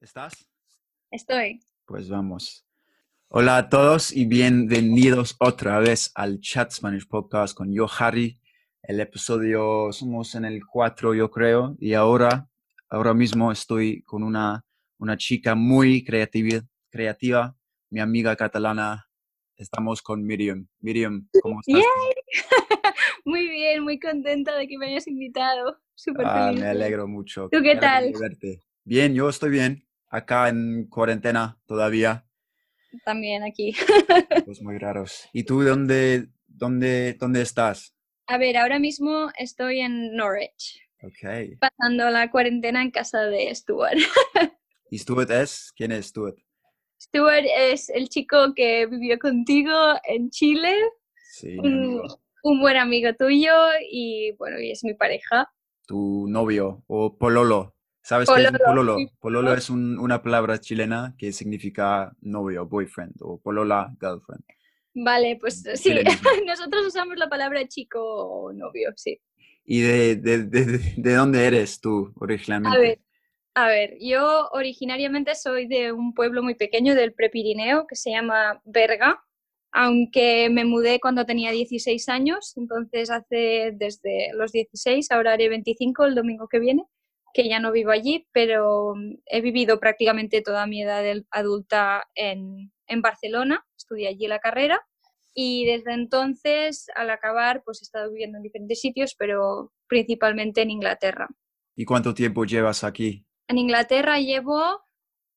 ¿Estás? Estoy. Pues vamos. Hola a todos y bienvenidos otra vez al Chat Spanish Podcast con yo, Harry. El episodio, somos en el 4 yo creo, y ahora, ahora mismo estoy con una, una chica muy creativa, creativa, mi amiga catalana. Estamos con Miriam. Miriam, ¿cómo estás? muy bien, muy contenta de que me hayas invitado. Súper Ah, feliz. me alegro mucho. ¿Tú qué tal? Bien, yo estoy bien. Acá en cuarentena todavía. También aquí. Pues muy raros. ¿Y tú dónde, dónde, dónde estás? A ver, ahora mismo estoy en Norwich, Ok. pasando la cuarentena en casa de Stuart. ¿Y Stuart es? ¿Quién es Stuart? Stuart es el chico que vivió contigo en Chile, Sí, un, un buen amigo tuyo y bueno, y es mi pareja. Tu novio o pololo. ¿Sabes qué es un Pololo, pololo? sí, Pololo pololo. es un- una palabra chilena que significa novio, boyfriend o polola, girlfriend. Vale, pues sí, Chilenismo. nosotros usamos la palabra chico o novio, sí. ¿Y de, de, de, de- de dónde eres tú originalmente? A ver, a ver, yo originariamente soy de un pueblo muy pequeño del Prepirineo que se llama Berga, aunque me mudé cuando tenía 16 años, entonces hace desde los 16, ahora haré 25 el domingo que viene, que ya no vivo allí, pero mm, he vivido prácticamente toda mi edad adulta en, en Barcelona, estudié allí la carrera y desde entonces, al acabar, pues he estado viviendo en diferentes sitios, pero principalmente en Inglaterra. ¿Y cuánto tiempo llevas aquí? En Inglaterra llevo,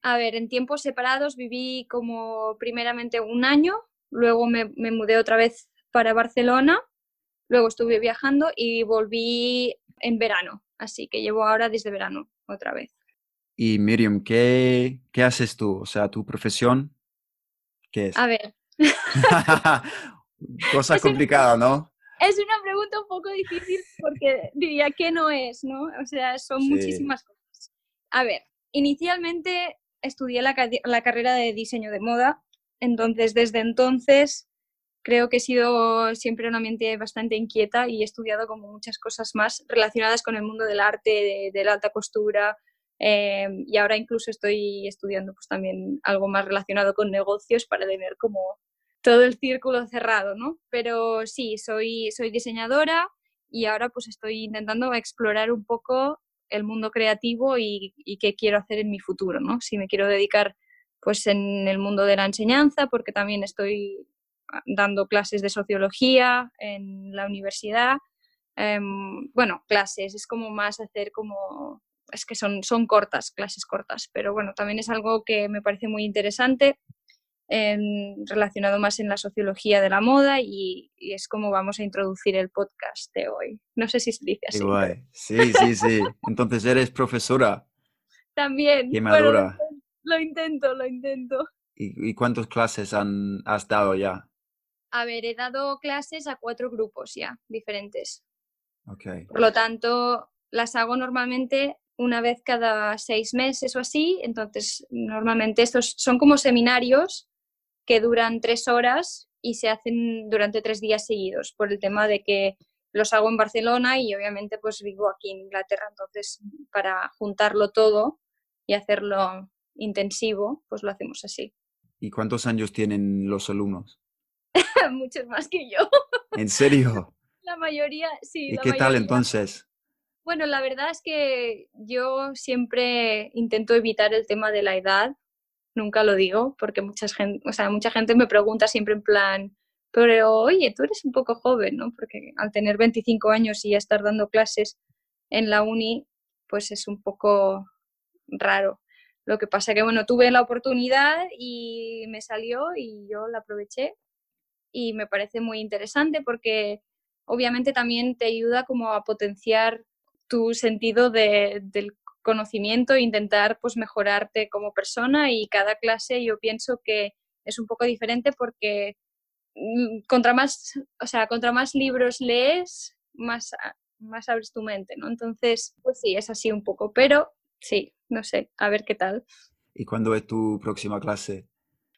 a ver, en tiempos separados viví como primeramente un año, luego me, me mudé otra vez para Barcelona, luego estuve viajando y volví en verano, así que llevo ahora desde verano otra vez. Y Miriam, ¿qué, qué haces tú? O sea, tu profesión, ¿qué es? A ver, Cosa Es una- complicada, ¿no? es una pregunta un poco difícil porque diría que no es, ¿no? O sea, son Sí. muchísimas cosas. A ver, inicialmente estudié la, la carrera de diseño de moda, entonces desde entonces creo que he sido siempre una mente bastante inquieta y he estudiado como muchas cosas más relacionadas con el mundo del arte, de, de la alta costura. eh, y ahora incluso estoy estudiando pues también algo más relacionado con negocios para tener como todo el círculo cerrado, ¿no? Pero sí, soy, soy diseñadora y ahora pues estoy intentando explorar un poco el mundo creativo y, y qué quiero hacer en mi futuro, ¿no? Si me quiero dedicar pues en el mundo de la enseñanza, porque también estoy dando clases de sociología en la universidad. Em, bueno, clases, es como más hacer como, es que son, son cortas, clases cortas, pero bueno, también es algo que me parece muy interesante en- relacionado más en la sociología de la moda y, y es como vamos a introducir el podcast de hoy. No sé si se dice así. pero. Sí, sí, sí. Entonces eres profesora. También. Qué madura. lo intento, lo intento. ¿Y, y cuántas clases han, has dado ya? A ver, he dado clases a cuatro grupos ya diferentes. Ok. Por lo tanto, las hago normalmente una vez cada seis meses o así. Entonces, normalmente estos son como seminarios que duran tres horas y se hacen durante tres días seguidos, por el tema de que los hago en Barcelona y obviamente pues vivo aquí en Inglaterra. Entonces, para juntarlo todo y hacerlo intensivo, pues lo hacemos así. ¿Y cuántos años tienen los alumnos? Muchos más que yo. ¿En serio? La mayoría, sí. ¿Y la qué tal entonces? Bueno, la verdad es que yo siempre intento evitar el tema de la edad, nunca lo digo, porque mucha gente, o sea, mucha gente me pregunta siempre en plan, pero oye, tú eres un poco joven, ¿no? Porque al tener 25 años y ya estar dando clases en la uni, pues es un poco raro. Lo que pasa que, bueno, tuve la oportunidad y me salió y yo la aproveché y me parece muy interesante porque obviamente también te ayuda como a potenciar tu sentido de- del conocimiento e intentar pues mejorarte como persona y cada clase yo pienso que es un poco diferente porque mm, contra más, o sea, contra más libros lees, más, más abres tu mente, ¿no? Entonces, pues sí, es así un poco, pero sí, no sé, a ver qué tal. ¿Y cuándo es tu próxima clase?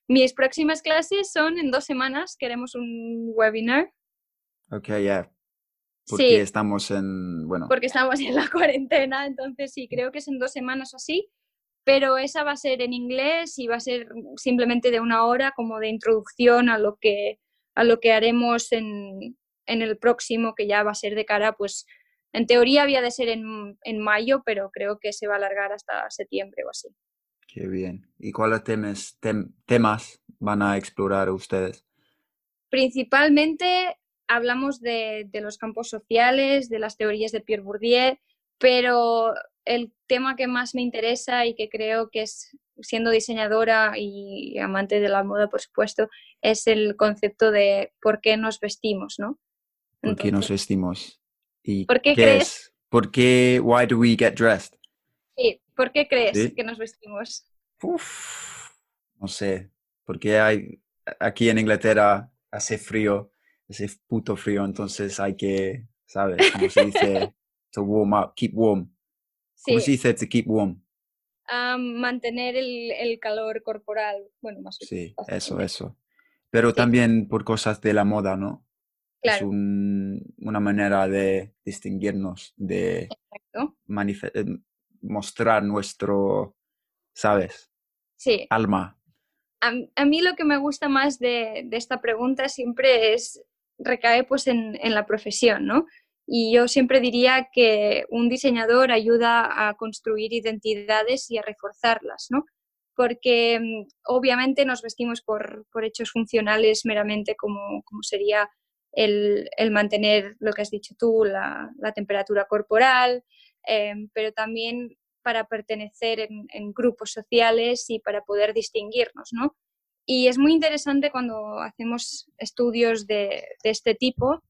Mis próximas clases son en dos semanas, queremos un webinar Ok, ya. Porque Sí. estamos en, bueno, porque estamos en la cuarentena, entonces sí, creo que es en dos semanas o así, pero esa va a ser en inglés y va a ser simplemente de una hora como de introducción a lo que, a lo que haremos en, en el próximo, que ya va a ser de cara, pues en teoría había de ser en, en mayo, pero creo que se va a alargar hasta septiembre o así. Qué bien. ¿Y cuáles temas, temas van a explorar ustedes? Principalmente hablamos de, de, los campos sociales, de las teorías de Pierre Bourdieu, pero el tema que más me interesa y que creo que es, siendo diseñadora y amante de la moda, por supuesto, es el concepto de por qué nos vestimos, ¿no? ¿Por qué nos vestimos? ¿Y ¿Por qué, crees? Es? ¿Por qué, why do we get dressed? Sí, ¿por qué crees que nos vestimos? Uf, no sé, porque hay, aquí en Inglaterra hace frío, hace puto frío, entonces hay que, ¿sabes? Como se dice, to warm up, keep warm. ¿Cómo se dice to keep warm? mantener el, el, calor corporal, bueno, más o menos. Sí, eso, eso. Pero también por cosas de la moda, ¿no? Es una manera de distinguirnos, de mostrar nuestro, ¿sabes? Sí. Alma. A, a, mí lo que me gusta más de, de esta pregunta siempre es, recae pues en, en la profesión, ¿no? Y yo siempre diría que un diseñador ayuda a construir identidades y a reforzarlas, ¿no? Porque mm, obviamente nos vestimos por, por hechos funcionales meramente como, como sería el, el, mantener lo que has dicho tú, la, la temperatura corporal, eh, pero también para pertenecer en, en, grupos sociales y para poder distinguirnos, ¿no? Y es muy interesante cuando hacemos estudios de, de este tipo,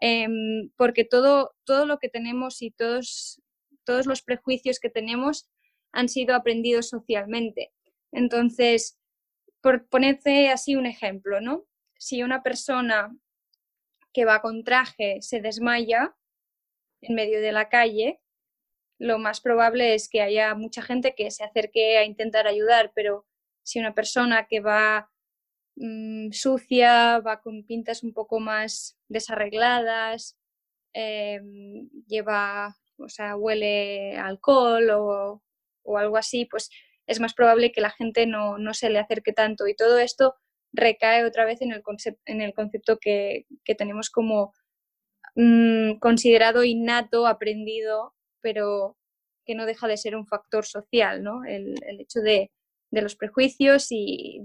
Em, porque todo, todo lo que tenemos y todos, todos los prejuicios que tenemos han sido aprendidos socialmente. Entonces, por ponerte así un ejemplo, ¿no? Si una persona que va con traje se desmaya en medio de la calle, lo más probable es que haya mucha gente que se acerque a intentar ayudar, pero si una persona que va Mm, sucia, va con pintas un poco más desarregladas, em, lleva, o sea, huele alcohol o, o, algo así, pues es más probable que la gente no, no, se le acerque tanto. Y todo esto recae otra vez en el, en el concepto que, que tenemos como mm, considerado innato, aprendido, pero que no deja de ser un factor social, ¿no? El, el hecho de, de, los prejuicios y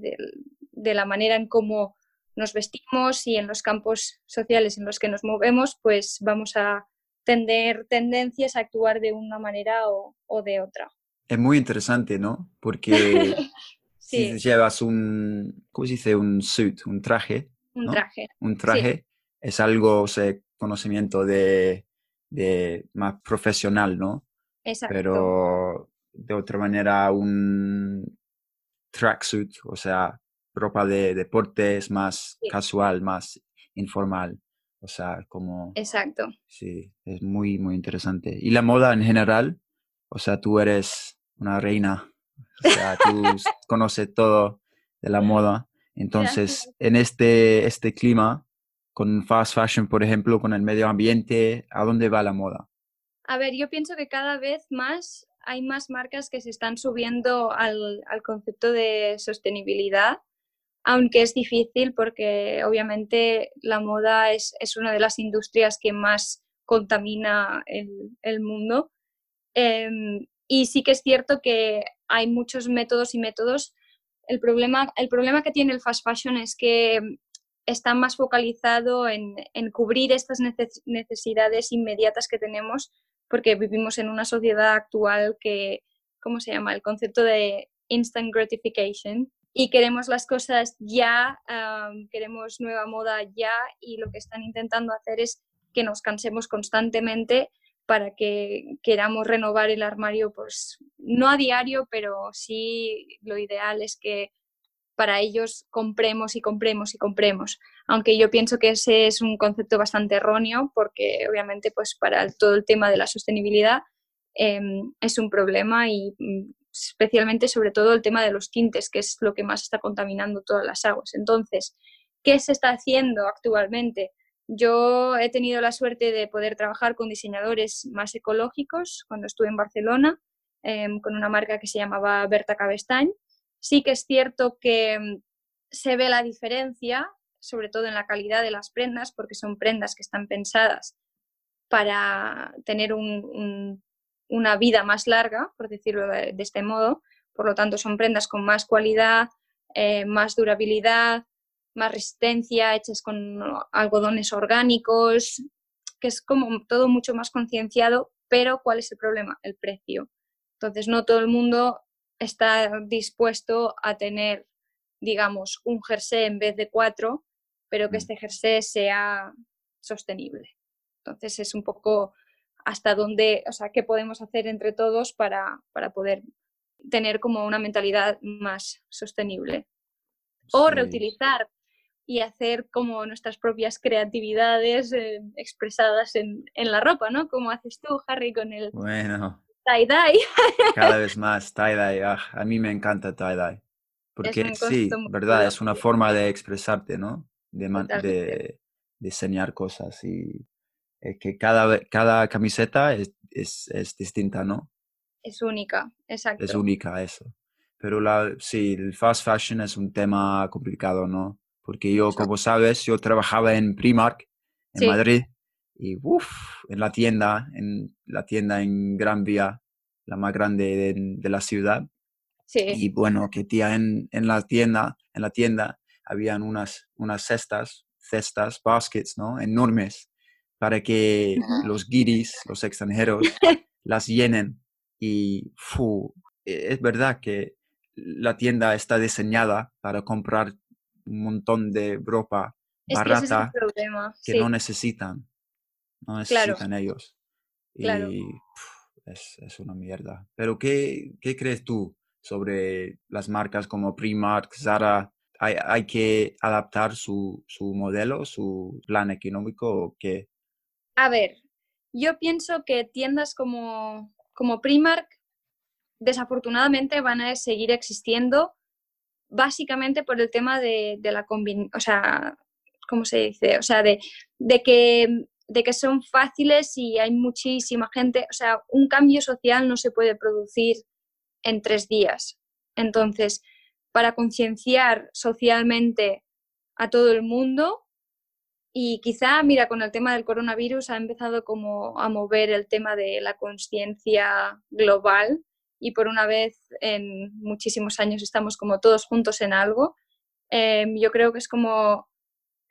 de la manera en cómo nos vestimos y en los campos sociales en los que nos movemos, pues vamos a tener tendencias a actuar de una manera o, de otra. Es muy interesante, ¿no? Porque si llevas un, ¿cómo se dice? Un suit, un traje. Un traje. Un traje es algo, o sea, conocimiento de, de, más profesional, ¿no? Exacto. Pero de otra manera, un tracksuit, o sea, ropa de deporte es más casual, más informal. O sea, como... Exacto. Sí, es muy, muy interesante. Y la moda en general, o sea, tú eres una reina. O sea, tú conoces todo de la moda. Entonces, en este, este clima, con fast fashion, por ejemplo, con el medio ambiente, ¿a dónde va la moda? A ver, yo pienso que cada vez más hay más marcas que se están subiendo al, al concepto de sostenibilidad aunque es difícil porque obviamente la moda es, una de las industrias que más contamina el, mundo. Em, y sí que es cierto que hay muchos métodos y métodos. El problema, el problema que tiene el fast fashion es que está más focalizado en, cubrir estas necesidades inmediatas que tenemos porque vivimos en una sociedad actual que, ¿cómo se llama? El concepto de instant gratification, y queremos las cosas ya, queremos nueva moda ya y lo que están intentando hacer es que nos cansemos constantemente para que queramos renovar el armario, pues no a diario, pero sí lo ideal es que para ellos compremos y compremos y compremos. Aunque yo pienso que ese es un concepto bastante erróneo porque obviamente pues para todo el tema de la sostenibilidad em, es un problema y mm, especialmente sobre todo el tema de los tintes, que es lo que más está contaminando todas las aguas. Entonces, ¿qué se está haciendo actualmente? Yo he tenido la suerte de poder trabajar con diseñadores más ecológicos cuando estuve en Barcelona em, con una marca que se llamaba Berta Cabestañ. Sí que es cierto que em, se ve la diferencia, sobre todo en la calidad de las prendas, porque son prendas que están pensadas para tener una vida más larga, por decirlo de, este modo. Por lo tanto, son prendas con más cualidad, eh, más durabilidad, más resistencia, hechas con algodones orgánicos, que es como todo mucho más concienciado, pero ¿cuál es el problema? El precio. Entonces, no todo el mundo está dispuesto a tener, digamos, un jersey en vez de cuatro, pero que mm. este jersey sea sostenible. Entonces, es un poco hasta dónde, o sea, qué podemos hacer entre todos para, para poder tener como una mentalidad más sostenible. O reutilizar y hacer como nuestras propias creatividades eh, expresadas en, en, la ropa, ¿no? Como haces tú, Harry, con el bueno, tie-dye. cada vez más tie-dye. Ah, a mí me encanta tie-dye. Porque sí, verdad, es una forma de expresarte, ¿no? De, de diseñar cosas y que cada, cada camiseta es, es, es distinta, ¿no? Es única, exacto. Es única eso. Pero la, sí, el fast fashion es un tema complicado, ¿no? Porque yo, como sabes, yo trabajaba en Primark, en Madrid, y uff, en la tienda, en la tienda en Gran Vía, la más grande de, la ciudad. Sí. Y bueno, que tía, en, en, la tienda, en la tienda, habían unas, unas cestas, cestas, baskets, ¿no? Enormes, para que los guiris, los extranjeros, las llenen y e, es verdad que la tienda está diseñada para comprar un montón de ropa barata que, no necesitan, no necesitan ellos. Y es, es, una mierda. Pero ¿qué, ¿qué, crees tú sobre las marcas como Primark, Zara? ¿Hay, hay que adaptar su, su modelo, su plan económico o qué? A ver, yo pienso que tiendas como como Primark, desafortunadamente van a seguir existiendo básicamente por el tema de, la combinación, o sea, ¿cómo se dice? O sea, de, que, de que son fáciles y hay muchísima gente, o sea, un cambio social no se puede producir en tres días. Entonces, para concienciar socialmente a todo el mundo, y quizá, mira, con el tema del coronavirus ha empezado como a mover el tema de la conciencia global y por una vez en muchísimos años estamos como todos juntos en algo. Em, yo creo que es como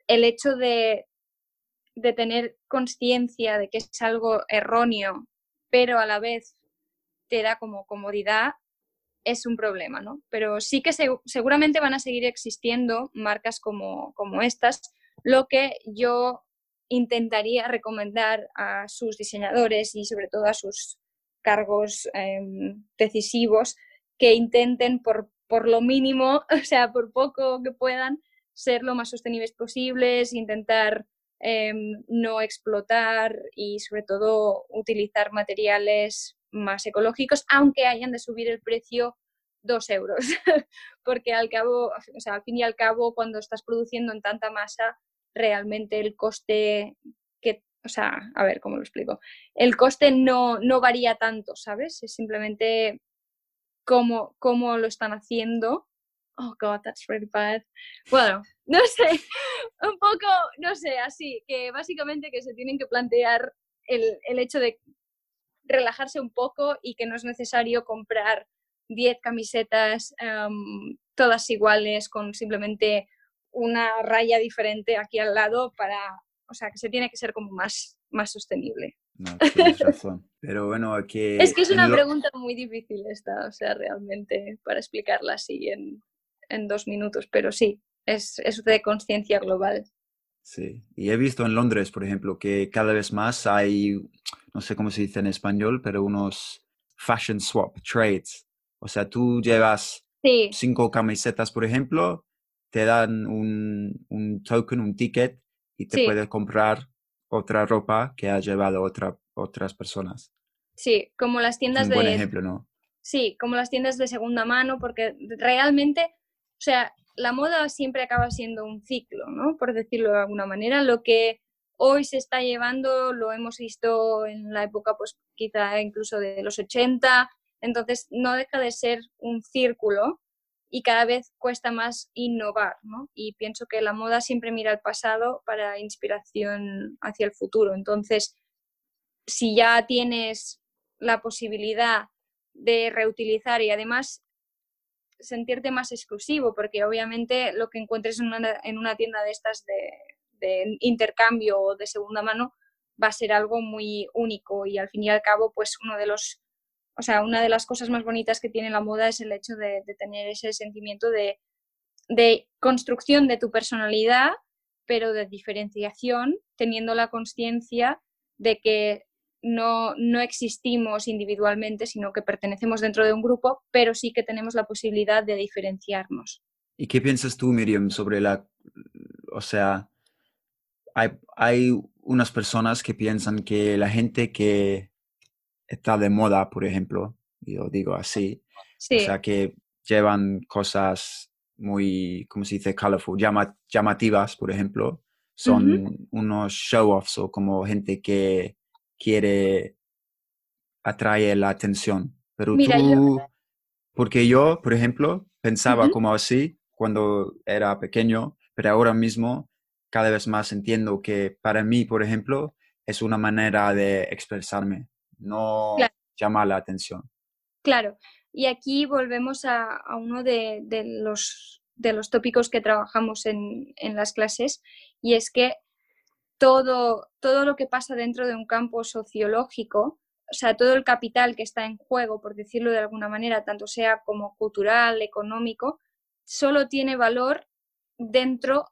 el hecho de, de tener conciencia de que es algo erróneo, pero a la vez te da como comodidad, es un problema, ¿no? Pero sí que seguramente van a seguir existiendo marcas como, como estas, lo que yo intentaría recomendar a sus diseñadores y sobre todo a sus cargos em, decisivos que intenten por, por lo mínimo, o sea, por poco que puedan, ser lo más sostenibles posibles, intentar em, no explotar y sobre todo utilizar materiales más ecológicos, aunque hayan de subir el precio dos euros, porque al cabo, o sea, al fin y al cabo, cuando estás produciendo en tanta masa, realmente el coste que, o sea, a ver, ¿cómo lo explico? El coste no, no varía tanto, ¿sabes? Es simplemente cómo, cómo lo están haciendo. Oh, God, that's really bad. Bueno, no sé, un poco, no sé, así, que básicamente que se tienen que plantear el, el hecho de relajarse un poco y que no es necesario comprar 10 camisetas em, todas iguales con simplemente una raya diferente aquí al lado para, o sea, que se tiene que ser como más, más sostenible. No, tienes razón. Pero bueno, aquí... Es que es una pregunta muy difícil esta, o sea, realmente, para explicarla así en, en dos minutos, pero sí, es, es de conciencia global. Sí, y he visto en Londres, por ejemplo, que cada vez más hay, no sé cómo se dice en español, pero unos fashion swap trades. O sea, tú llevas cinco camisetas, por ejemplo, te dan un, un token, un ticket y te puedes comprar otra ropa que ha llevado otra, otras personas. Sí, como las tiendas de... Buen ejemplo, ¿no? Sí, como las tiendas de segunda mano, porque realmente, sea, la moda siempre acaba siendo un ciclo, ¿no? Por decirlo de alguna manera. Lo que hoy se está llevando lo hemos visto en la época, pues quizá incluso de los 80, Entonces, no deja de ser un círculo y cada vez cuesta más innovar, ¿no? Y pienso que la moda siempre mira al pasado para inspiración hacia el futuro. Entonces, si ya tienes la posibilidad de reutilizar y además sentirte más exclusivo, porque obviamente lo que encuentres en una, tienda de estas de, intercambio o de segunda mano va a ser algo muy único y al fin y al cabo, pues uno de los o sea, una de las cosas más bonitas que tiene la moda es el hecho de, tener ese sentimiento de, construcción de tu personalidad, pero de diferenciación, teniendo la conciencia de que no, no existimos individualmente, sino que pertenecemos dentro de un grupo, pero sí que tenemos la posibilidad de diferenciarnos. ¿Y qué piensas tú, Miriam, sobre la, o sea, hay, hay unas personas que piensan que la gente que está de moda, por ejemplo, yo digo así. O sea, que llevan cosas muy, ¿cómo se dice? Colorful, llamativas, por ejemplo. Son unos show-offs o como gente que quiere atraer la atención. Pero tú, porque yo, por ejemplo, pensaba como así cuando era pequeño, pero ahora mismo cada vez más entiendo que para mí, por ejemplo, es una manera de expresarme no llama la atención. Claro, y aquí volvemos a, uno de, los, de los tópicos que trabajamos en, las clases, y es que todo, todo lo que pasa dentro de un campo sociológico, o sea, todo el capital que está en juego, por decirlo de alguna manera, tanto sea como cultural, económico, solo tiene valor dentro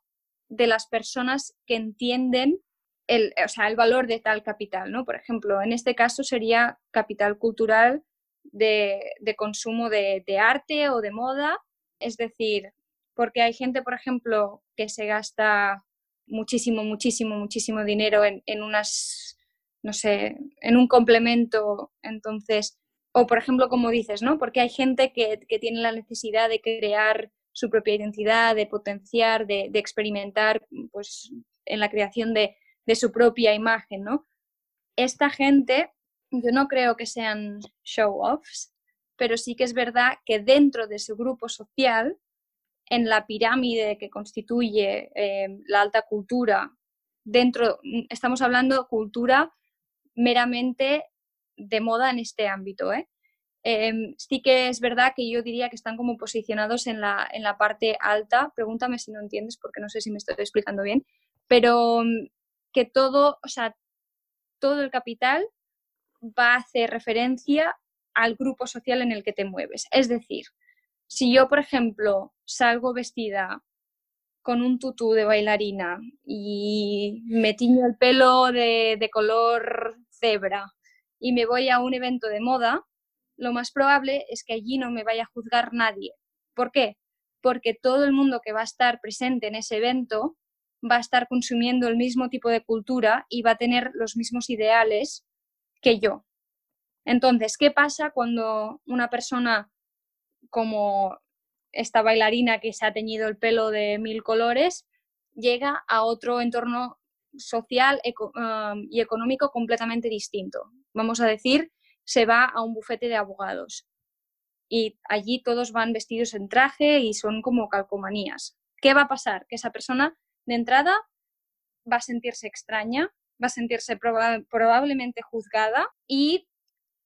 de las personas que entienden el, o sea, el valor de tal capital, ¿no? Por ejemplo, en este caso sería capital cultural de, consumo de, arte o de moda, es decir, porque hay gente, por ejemplo, que se gasta muchísimo, muchísimo, muchísimo dinero en, unas, no sé, en un complemento, entonces, o por ejemplo, como dices, ¿no? Porque hay gente que, tiene la necesidad de crear su propia identidad, de potenciar, de, de experimentar, pues, en la creación de, de su propia imagen, ¿no? Esta gente, yo no creo que sean show-offs, pero sí que es verdad que dentro de su grupo social, en la pirámide que constituye eh, la alta cultura, dentro, estamos hablando cultura meramente de moda en este ámbito, ¿eh? em, sí que es verdad que yo diría que están como posicionados en la, en la parte alta. Pregúntame si no entiendes porque no sé si me estoy explicando bien. Pero que todo, o sea, todo el capital va a hacer referencia al grupo social en el que te mueves. Es decir, si yo, por ejemplo, salgo vestida con un tutú de bailarina y me tiño el pelo de, color cebra y me voy a un evento de moda, lo más probable es que allí no me vaya a juzgar nadie. ¿Por qué? Porque todo el mundo que va a estar presente en ese evento va a estar consumiendo el mismo tipo de cultura y va a tener los mismos ideales que yo. Entonces, ¿qué pasa cuando una persona como esta bailarina que se ha teñido el pelo de mil colores llega a otro entorno social um, y económico completamente distinto? Vamos a decir, se va a un bufete de abogados y allí todos van vestidos en traje y son como calcomanías. ¿Qué va a pasar? Que esa persona de entrada va a sentirse extraña, va a sentirse probablemente juzgada y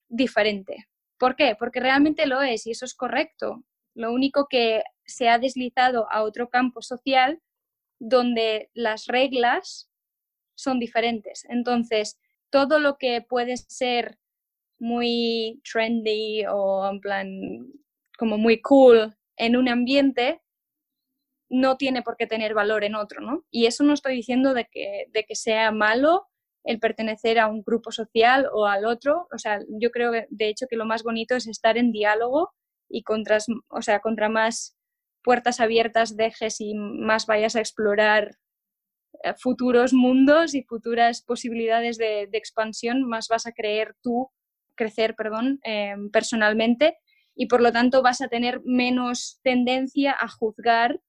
diferente. ¿Por qué? Porque realmente lo es y eso es correcto. Lo único que se ha deslizado a otro campo social donde las reglas son diferentes. Entonces, todo lo que puede ser muy trendy o en plan como muy cool en un ambiente no tiene por qué tener valor en otro, ¿no? Y eso no estoy diciendo de que, de que sea malo el pertenecer a un grupo social o al otro, o sea, yo creo de hecho que lo más bonito es estar en diálogo y contra, o sea, contra más puertas abiertas dejes y más vayas a explorar eh, futuros mundos y futuras posibilidades de, expansión, más vas a creer tú, crecer, perdón, em, personalmente. Y por lo tanto vas a tener menos tendencia a juzgar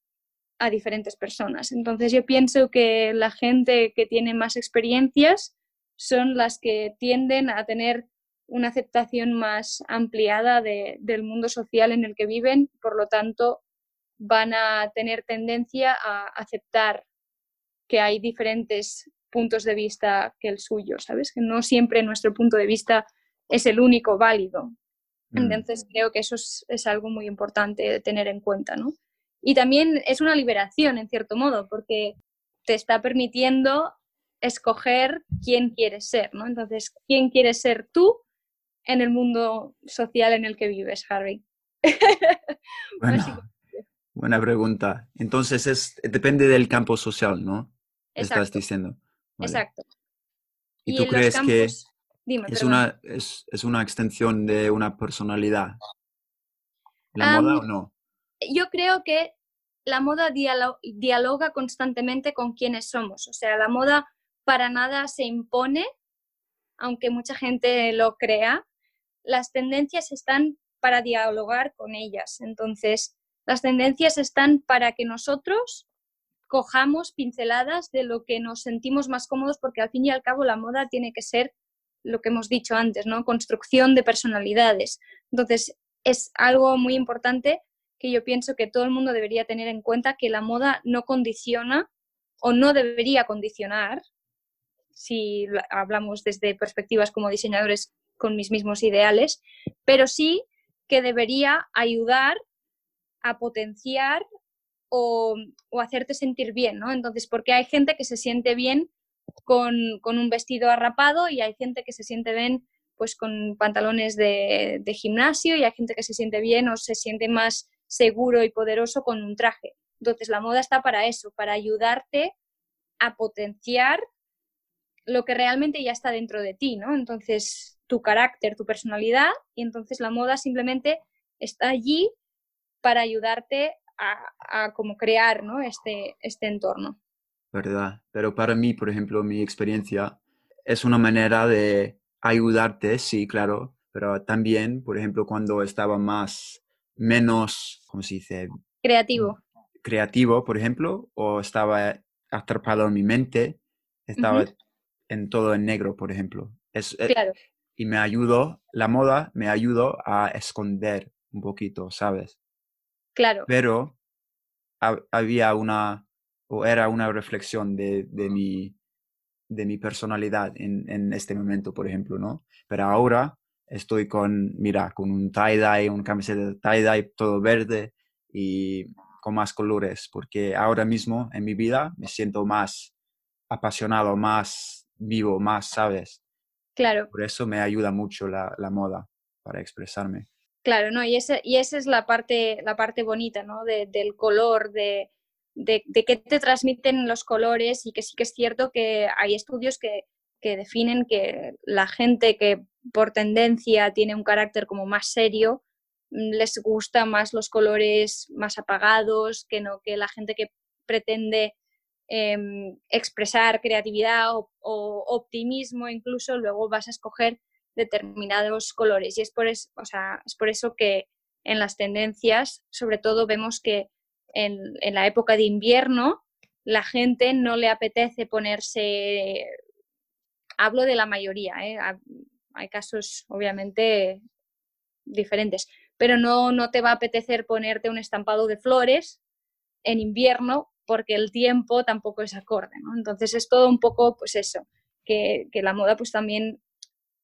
a diferentes personas. Entonces yo pienso que la gente que tiene más experiencias son las que tienden a tener una aceptación más ampliada del mundo social en el que viven, por lo tanto van a tener tendencia a aceptar que hay diferentes puntos de vista que el suyo, ¿sabes? Que no siempre nuestro punto de vista es el único válido. Mm. Entonces creo que eso es, algo muy importante de tener en cuenta, ¿no? Y también es una liberación, en cierto modo, porque te está permitiendo escoger quién quieres ser, ¿no? Entonces, ¿quién quieres ser tú en el mundo social en el que vives, Harry? buena pregunta. Entonces, es, depende del campo social, ¿no? Estás diciendo. Exacto. ¿Y, tú crees que es, una, es, una extensión de una personalidad? ¿La moda o no? Yo creo que la moda dialoga constantemente con quienes somos. O sea, la moda para nada se impone, aunque mucha gente lo crea. Las tendencias están para dialogar con ellas. Entonces, las tendencias están para que nosotros cojamos pinceladas de lo que nos sentimos más cómodos, porque al fin y al cabo la moda tiene que ser lo que hemos dicho antes, ¿no? Construcción de personalidades. Entonces, es algo muy importante que yo pienso que todo el mundo debería tener en cuenta que la moda no condiciona o no debería condicionar, si hablamos desde perspectivas como diseñadores con mis mismos ideales, pero sí que debería ayudar a potenciar o, hacerte sentir bien, ¿no? Entonces, porque hay gente que se siente bien con, un vestido arrapado y hay gente que se siente bien pues con pantalones de, gimnasio y hay gente que se siente bien o se siente más seguro y poderoso con un traje. Entonces, la moda está para eso, para ayudarte a potenciar lo que realmente ya está dentro de ti, ¿no? Entonces, tu carácter, tu personalidad, y entonces la moda simplemente está allí para ayudarte a, como crear ¿no? este, este entorno. ¿Verdad? Pero para mí, por ejemplo, mi experiencia es una manera de ayudarte, sí, claro, pero también, por ejemplo, cuando estaba más, menos, ¿cómo se dice? Creativo. Creativo, por ejemplo, o estaba atrapado en mi mente, estaba en todo en negro, por ejemplo. Es, eh, claro. y me ayudó, la moda me ayudó a esconder un poquito, ¿sabes? Claro. Pero había una, o era una reflexión de, de, mi, de mi personalidad en, en, este momento, por ejemplo, ¿no? Pero ahora estoy con, mira, con un tie-dye, un camiseta de tie-dye todo verde y con más colores, porque ahora mismo en mi vida me siento más apasionado, más vivo, más, ¿sabes? Claro. Por eso me ayuda mucho la, la moda para expresarme. Claro, ¿no? Y, ese, y esa es la parte, la parte bonita, ¿no? del color, de, de, qué te transmiten los colores y que sí que es cierto que hay estudios que, que definen que la gente que por tendencia tiene un carácter como más serio, mm, les gusta más los colores más apagados, que no que la gente que pretende em, expresar creatividad o, o, optimismo incluso, luego vas a escoger determinados colores. Y es por, es por eso que en las tendencias, sobre todo, vemos que en, la época de invierno la gente no le apetece ponerse, hablo de la mayoría, ¿eh? Hay casos obviamente diferentes, pero no, no te va a apetecer ponerte un estampado de flores en invierno porque el tiempo tampoco es acorde, Entonces es todo un poco, pues eso, que, que la moda pues también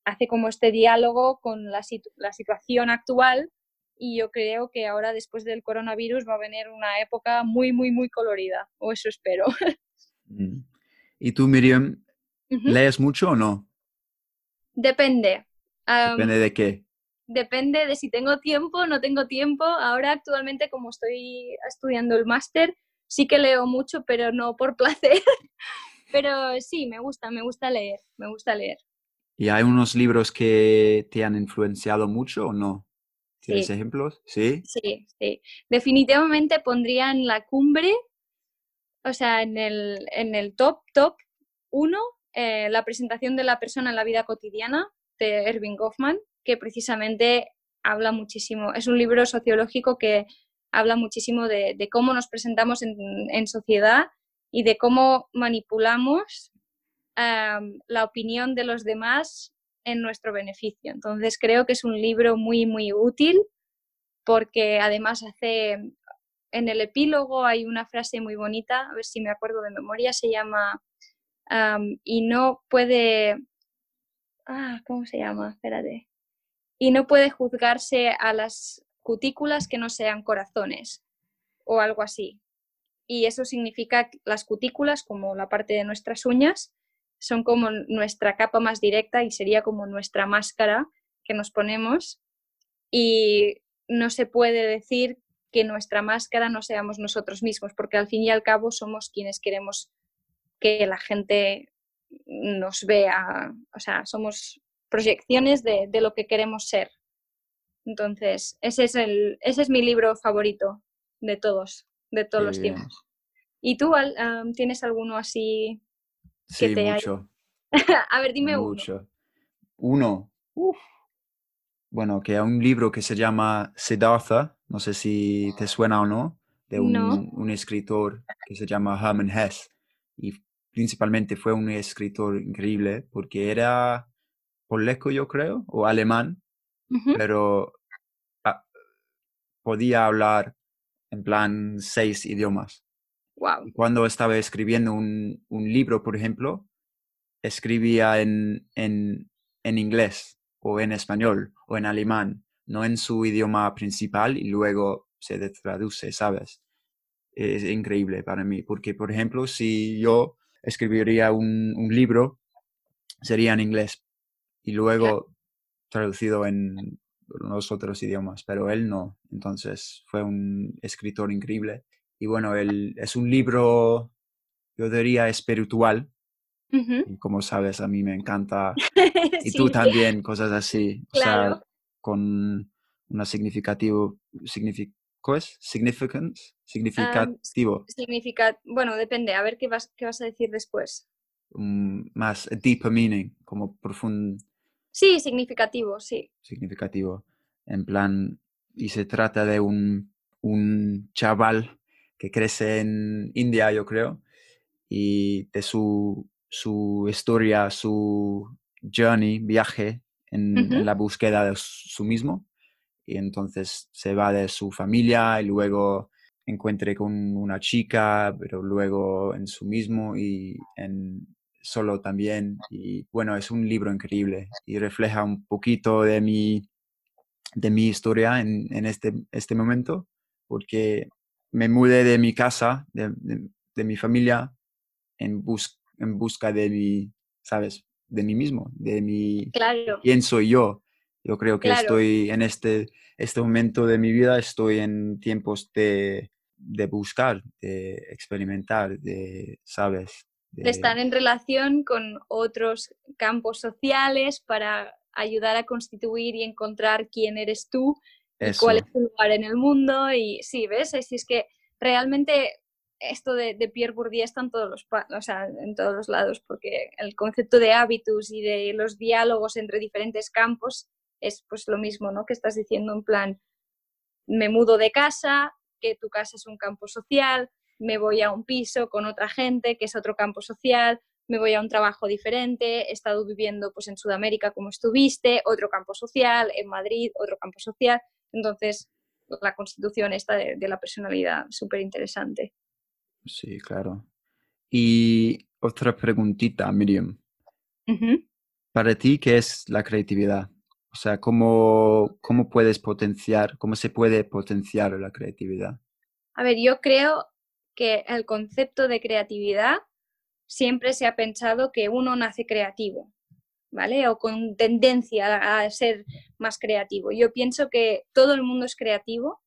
hace como este diálogo con la, la, situación actual y yo creo que ahora después del coronavirus va a venir una época muy, muy, muy colorida, o eso espero. Mm. ¿Y tú, Miriam, lees mucho o no? Depende. ¿Depende de qué? Depende de si tengo tiempo o no tengo tiempo. Ahora actualmente como estoy estudiando el máster, sí que leo mucho, pero no por placer. pero sí, me gusta, me gusta leer, me gusta leer. ¿Y hay unos libros que te han influenciado mucho o no? ¿Tienes ejemplos? Sí. Sí, sí. Definitivamente pondría en la cumbre, o sea, en el, en el top, top uno, eh, la presentación de la persona en la vida cotidiana de Erving Goffman, que precisamente habla muchísimo, es un libro sociológico que habla muchísimo de, cómo nos presentamos en, en, sociedad y de cómo manipulamos la opinión de los demás en nuestro beneficio. Entonces creo que es un libro muy, muy útil porque además hace, en el epílogo hay una frase muy bonita, a ver si me acuerdo de memoria, se llama, y no puede, ah, ¿cómo se llama? Espérate. Y no puede juzgarse a las cutículas que no sean corazones o algo así. Y eso significa que las cutículas, como la parte de nuestras uñas, son como nuestra capa más directa y sería como nuestra máscara que nos ponemos. Y no se puede decir que nuestra máscara no seamos nosotros mismos, porque al fin y al cabo somos quienes queremos que la gente nos vea, o sea, somos proyecciones de, lo que queremos ser. Entonces, ese es, el, ese es mi libro favorito de todos, de todos los tiempos. ¿Y tú tienes alguno así que sí, te mucho. A ver, dime mucho. uno. Uno. Bueno, que hay un libro que se llama Siddhartha, no sé si te suena o no, de un, un escritor que se llama Hermann Hesse. Y principalmente fue un escritor increíble porque era polaco, yo creo, o alemán, pero ah, podía hablar en plan seis idiomas. Wow. Cuando estaba escribiendo un, un libro, por ejemplo, escribía en, en, en, inglés o en español o en alemán, no en su idioma principal y luego se traduce, ¿sabes? Es increíble para mí, porque, por ejemplo, si yo escribiría un, un libro, sería en inglés y luego traducido en los otros idiomas, pero él no. Entonces fue un escritor increíble. Y bueno, él es un libro, yo diría, espiritual. Y como sabes, a mí me encanta. Y tú también, cosas así. O sea, con una significativo, ¿Cómo es? Significance, significativo. bueno, depende, a ver qué vas, qué vas a decir después. más a deeper meaning, como profundo. Sí, significativo, sí. Significativo. En plan, y se trata de un, un chaval que crece en India, yo creo, y de su, su historia, su journey, viaje en, en la búsqueda de su mismo y entonces se va de su familia y luego encuentre con una chica, pero luego en su mismo y en solo también. Y bueno, es un libro increíble y refleja un poquito de mi, de mi historia en, en este, este momento, porque me mudé de mi casa, de, de, mi familia, en, bus, en busca de mi, ¿sabes? De mí mismo, de mi... Claro. ¿Quién soy yo? Yo creo que estoy en este, este momento de mi vida, estoy en tiempos de, de buscar, de experimentar, de, ¿sabes? De... estar en relación con otros campos sociales para ayudar a constituir y encontrar quién eres tú y cuál es tu lugar en el mundo. Y sí, ¿ves? Así es que realmente esto de, de, Pierre Bourdieu está en todos, los, o sea, en todos los lados, porque el concepto de hábitos y de los diálogos entre diferentes campos es pues lo mismo, ¿no? Que estás diciendo en plan, me mudo de casa, que tu casa es un campo social, me voy a un piso con otra gente, que es otro campo social, me voy a un trabajo diferente, he estado viviendo pues en Sudamérica como estuviste, otro campo social, en Madrid, otro campo social. Entonces, la constitución esta de, la personalidad, súper interesante. Sí, claro. Y otra preguntita, Miriam. Para ti, ¿qué es la creatividad? O sea, ¿cómo, ¿cómo puedes potenciar, cómo se puede potenciar la creatividad? A ver, yo creo que el concepto de creatividad siempre se ha pensado que uno nace creativo, ¿vale? O con tendencia a ser más creativo. Yo pienso que todo el mundo es creativo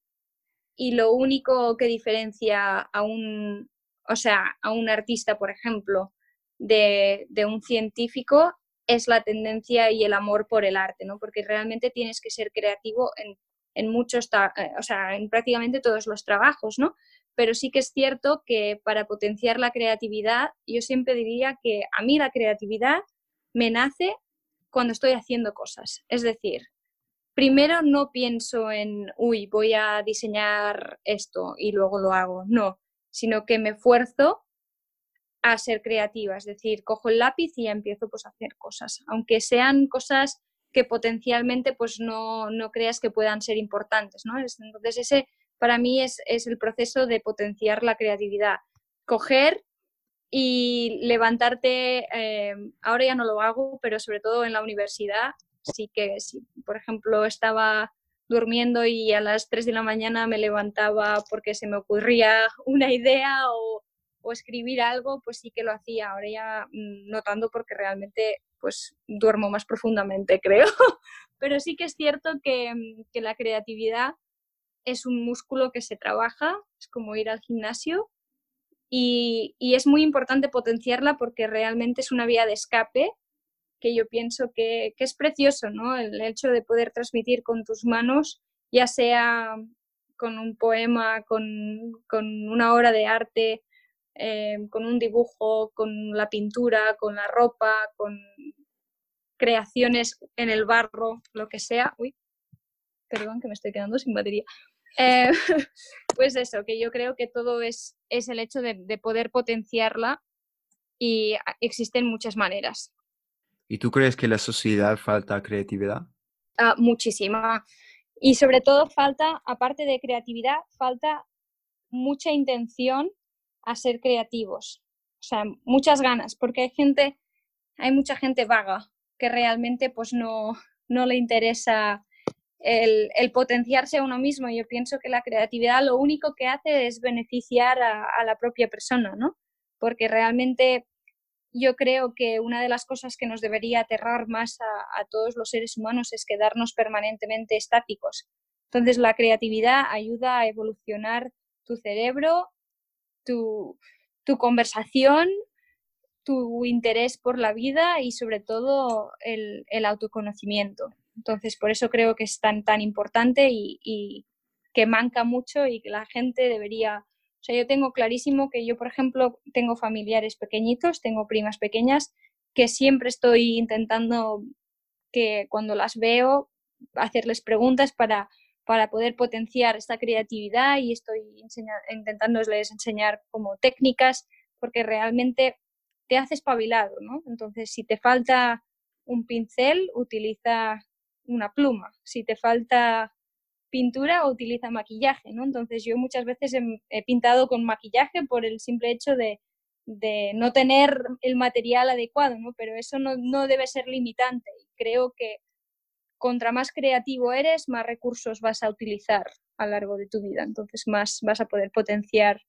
y lo único que diferencia a un, o sea, a un artista, por ejemplo, de, de un científico es la tendencia y el amor por el arte, ¿no? Porque realmente tienes que ser creativo en, en muchos, eh, o sea, en prácticamente todos los trabajos, ¿no? Pero sí que es cierto que para potenciar la creatividad, yo siempre diría que a mí la creatividad me nace cuando estoy haciendo cosas. Es decir, primero no pienso en, uy, voy a diseñar esto y luego lo hago, no, sino que me esfuerzo a ser creativa, es decir, cojo el lápiz y empiezo pues a hacer cosas, aunque sean cosas que potencialmente pues no, no creas que puedan ser importantes, ¿no? Entonces ese para mí es, es el proceso de potenciar la creatividad. Coger y levantarte, eh, ahora ya no lo hago, pero sobre todo en la universidad, sí que si, por ejemplo, estaba durmiendo y a las 3 de la mañana me levantaba porque se me ocurría una idea o, o escribir algo, pues sí que lo hacía. Ahora ya mm, notando porque realmente pues duermo más profundamente, creo. Pero sí que es cierto que, mm, que la creatividad es un músculo que se trabaja, es como ir al gimnasio y, y, es muy importante potenciarla porque realmente es una vía de escape que yo pienso que, que, es precioso, ¿no? El hecho de poder transmitir con tus manos, ya sea con un poema, con, con una obra de arte, eh, con un dibujo, con la pintura, con la ropa, con creaciones en el barro, lo que sea. Uy, perdón que me estoy quedando sin batería. Eh, pues eso, que yo creo que todo es, es el hecho de, de poder potenciarla y existen muchas maneras. ¿Y tú crees que en la sociedad falta creatividad? Uh, muchísima. Y sobre todo falta, aparte de creatividad, falta mucha intención a ser creativos. O sea, muchas ganas, porque hay gente, hay mucha gente vaga que realmente pues no, no le interesa el, potenciarse a uno mismo. Yo pienso que la creatividad lo único que hace es beneficiar a, a la propia persona, ¿no? Porque realmente yo creo que una de las cosas que nos debería aterrar más a, a, todos los seres humanos es quedarnos permanentemente estáticos. Entonces, la creatividad ayuda a evolucionar tu cerebro, tu, conversación, tu interés por la vida y sobre todo el, el, autoconocimiento. Entonces, por eso creo que es tan, tan importante y, y que manca mucho y que la gente debería o sea, yo tengo clarísimo que yo, por ejemplo, tengo familiares pequeñitos, tengo primas pequeñas, que siempre estoy intentando que cuando las veo, hacerles preguntas para, para poder potenciar esta creatividad y estoy intentándoles enseñar como técnicas, porque realmente te hace espabilado, ¿no? Entonces, si te falta un pincel, utiliza una pluma. Si te falta pintura utiliza maquillaje, ¿no? Entonces yo muchas veces he, he pintado con maquillaje por el simple hecho de, de, no tener el material adecuado, ¿no? Pero eso no, no debe ser limitante. Creo que contra más creativo eres, más recursos vas a utilizar a lo largo de tu vida. Entonces más vas a poder potenciar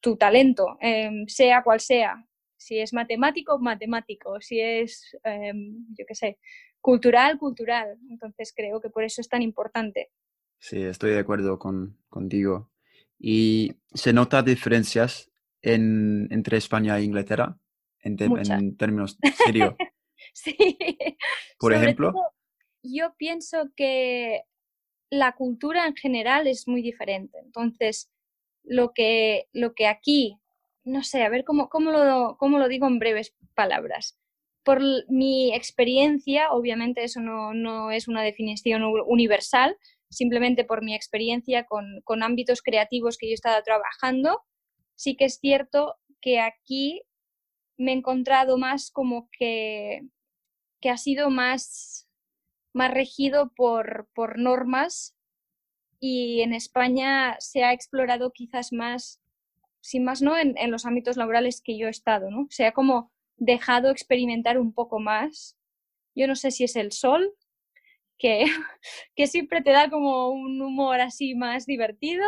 tu talento, eh, sea cual sea. Si es matemático, matemático. Si es, eh, yo qué sé, cultural, cultural. Entonces creo que por eso es tan importante. Sí, estoy de acuerdo con, contigo. ¿Y se nota diferencias en, entre España e Inglaterra en, términos serio? sí. Por Sobre ejemplo. Todo, yo pienso que la cultura en general es muy diferente. Entonces, lo que, lo que aquí, no sé, a ver cómo, cómo, lo, cómo lo digo en breves palabras. Por mi experiencia, obviamente eso no, no es una definición universal, simplemente por mi experiencia con, con ámbitos creativos que yo he estado trabajando, sí que es cierto que aquí me he encontrado más como que, que ha sido más, más regido por, por normas y en España se ha explorado quizás más, sin más, ¿no? En, en, los ámbitos laborales que yo he estado, ¿no? Se ha como dejado experimentar un poco más. Yo no sé si es el sol, que, que siempre te da como un humor así más divertido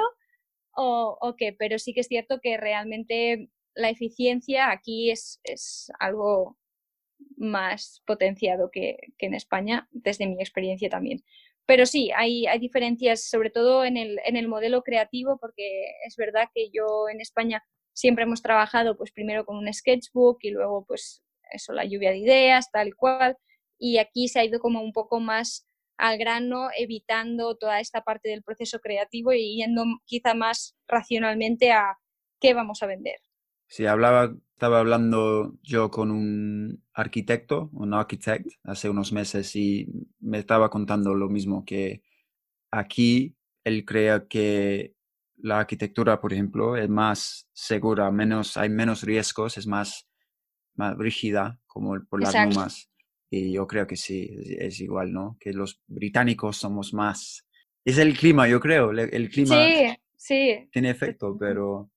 o, o qué, pero sí que es cierto que realmente la eficiencia aquí es, es algo más potenciado que, que, en España, desde mi experiencia también. Pero sí, hay, hay diferencias, sobre todo en el, en el modelo creativo, porque es verdad que yo en España siempre hemos trabajado pues primero con un sketchbook y luego pues eso, la lluvia de ideas, tal cual, y aquí se ha ido como un poco más al grano, evitando toda esta parte del proceso creativo y yendo quizá más racionalmente a qué vamos a vender. Sí, hablaba, estaba hablando yo con un arquitecto, un architect, hace unos meses y me estaba contando lo mismo, que aquí él crea que la arquitectura, por ejemplo, es más segura, menos, hay menos riesgos, es más, más rígida como por las normas. Y yo creo que sí, es, igual, ¿no? Que los británicos somos más... Es el clima, yo creo, el clima sí, sí. tiene efecto, pero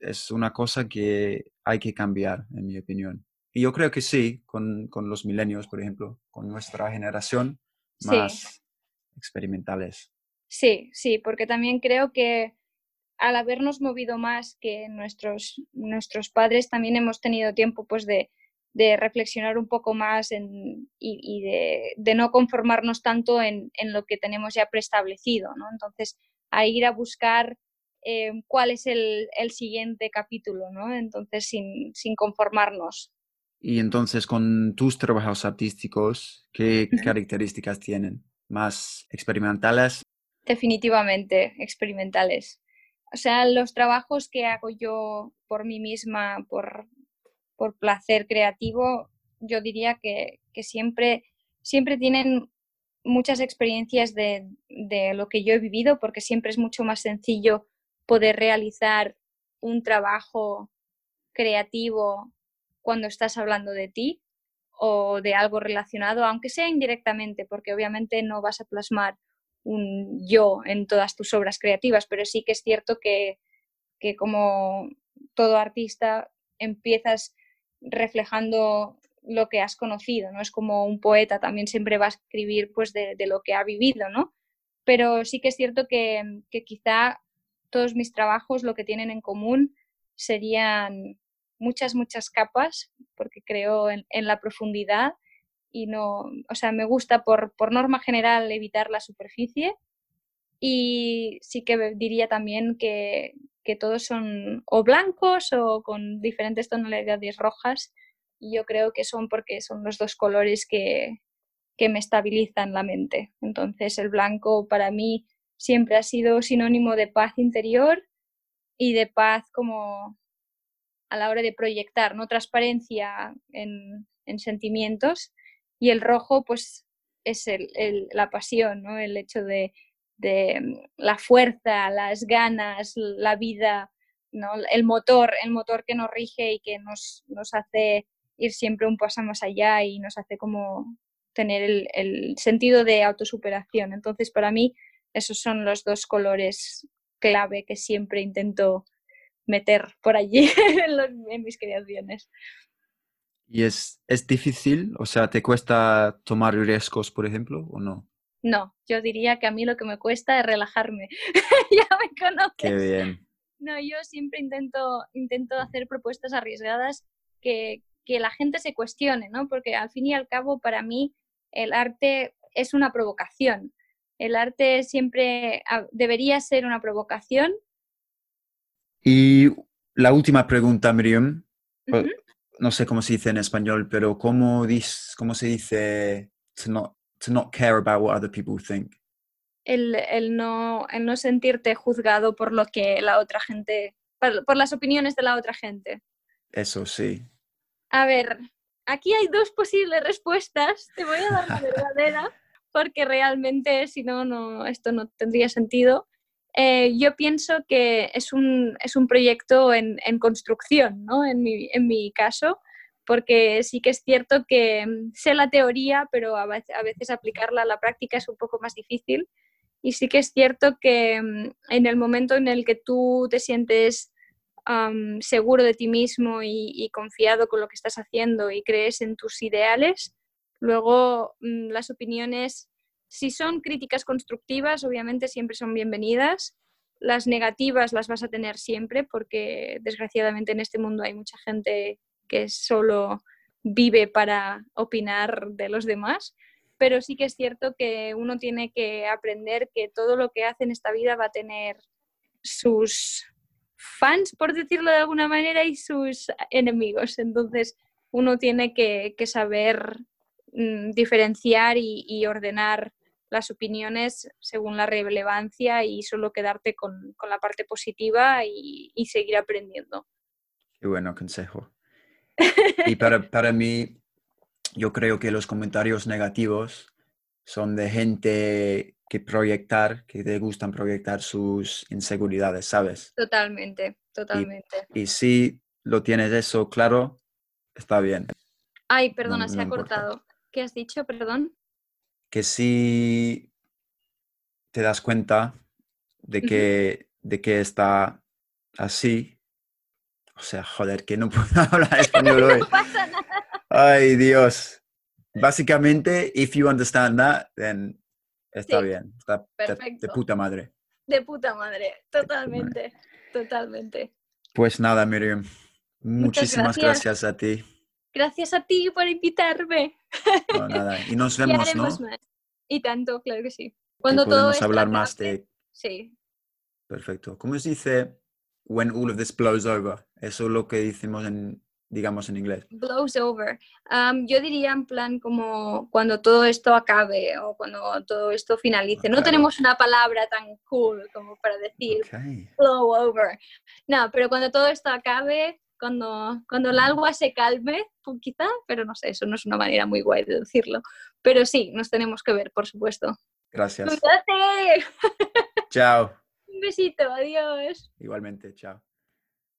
es una cosa que hay que cambiar, en mi opinión. Y yo creo que sí, con, con los milenios, por ejemplo, con nuestra generación, más experimentales. Sí, sí, porque también creo que al habernos movido más que nuestros, nuestros padres, también hemos tenido tiempo pues de, de reflexionar un poco más en, y, de, de, no conformarnos tanto en, en, lo que tenemos ya preestablecido, ¿no? Entonces, a ir a buscar eh, cuál es el, el, siguiente capítulo, ¿no? Entonces, sin, sin, conformarnos. Y entonces, con tus trabajos artísticos, ¿qué características tienen? ¿Más experimentales? Definitivamente, experimentales. O sea, los trabajos que hago yo por mí misma, por, por placer creativo, yo diría que, que siempre, siempre tienen muchas experiencias de, de, lo que yo he vivido, porque siempre es mucho más sencillo poder realizar un trabajo creativo cuando estás hablando de ti o de algo relacionado, aunque sea indirectamente, porque obviamente no vas a plasmar un yo en todas tus obras creativas, pero sí que es cierto que, que como todo artista empiezas reflejando lo que has conocido, ¿no? Es como un poeta también siempre va a escribir pues de, lo que ha vivido, ¿no? Pero sí que es cierto que, que, quizá todos mis trabajos lo que tienen en común serían muchas, muchas capas, porque creo en, la profundidad y no, o sea, me gusta por, por norma general evitar la superficie y sí que diría también que, que todos son o blancos o con diferentes tonalidades rojas y yo creo que son porque son los dos colores que, que me estabilizan la mente. Entonces el blanco para mí siempre ha sido sinónimo de paz interior y de paz como a la hora de proyectar, ¿no? Transparencia en, en sentimientos y el rojo pues es el, la pasión, ¿no? El hecho de, de, mm, la fuerza, las ganas, la vida, ¿no? El motor, el motor que nos rige y que nos, nos hace ir siempre un paso más allá y nos hace como tener el sentido de autosuperación. Entonces, para mí, esos son los dos colores clave que siempre intento meter por allí en, los, en mis creaciones. ¿Y es, es difícil? O sea, ¿te cuesta tomar riesgos, por ejemplo, o no? No, yo diría que a mí lo que me cuesta es relajarme. ya me conoces. Qué bien. No, yo siempre intento, intento hacer propuestas arriesgadas que, que la gente se cuestione, ¿no? Porque al fin y al cabo, para mí, el arte es una provocación. El arte siempre debería ser una provocación. Y la última pregunta, Miriam. Uh -huh no sé cómo se dice en español, pero ¿cómo, dis, cómo se dice to not, to not care about what other people think? El, el, no, el no sentirte juzgado por lo que la otra gente, por, por las opiniones de la otra gente. Eso sí. A ver, aquí hay dos posibles respuestas. Te voy a dar la verdadera, porque realmente si no, no, esto no tendría sentido. Eh, yo pienso que es un, es un proyecto en, en construcción, ¿no? en, mi, en mi caso, porque sí que es cierto que mm, sé la teoría, pero a veces, aplicarla a la práctica es un poco más difícil. Y sí que es cierto que mm, en el momento en el que tú te sientes seguro de ti mismo y, y, confiado con lo que estás haciendo y crees en tus ideales, luego um, las opiniones si son críticas constructivas, obviamente siempre son bienvenidas. Las negativas las vas a tener siempre porque desgraciadamente en este mundo hay mucha gente que solo vive para opinar de los demás. Pero sí que es cierto que uno tiene que aprender que todo lo que hace en esta vida va a tener sus fans, por decirlo de alguna manera, y sus enemigos. Entonces uno tiene que, que saber mm, diferenciar y, y, ordenar las opiniones según la relevancia y solo quedarte con, con la parte positiva y, y, seguir aprendiendo. Qué bueno consejo. Y para, para mí, yo creo que los comentarios negativos son de gente que proyectar, que te gustan proyectar sus inseguridades, ¿sabes? Totalmente, totalmente. Y si lo tienes eso claro, está bien. Ay, perdona, no se ha importa. cortado. ¿Qué has dicho? Perdón. Que si te das cuenta de que, de que está así, o sea, joder, que no puedo hablar español hoy. No pasa nada. Ay, Dios. Básicamente, if you understand that, then está Sí, bien. Está de- de, puta madre. De puta madre, totalmente, totalmente. Pues nada, Miriam. Muchísimas gracias. gracias a ti. Gracias a ti por invitarme. No, nada. Y nos vemos, ¿no? haremos más. Y tanto, claro que sí. Cuando todo podemos hablar más de... Sí, Perfecto. ¿Cómo se dice when all of this blows over? Eso es lo que decimos en, digamos, en inglés. blows over. Yo diría en plan como cuando todo esto acabe o cuando todo esto finalice. No tenemos una palabra tan cool como para decir blow over. No, pero cuando todo esto acabe, cuando, cuando el agua se calme, quizá, pero no sé, eso no es una manera muy guay de decirlo. Pero sí, nos tenemos que ver, por supuesto. Gracias. ¡Cuídate! Chao. Un besito, adiós. Igualmente, chao.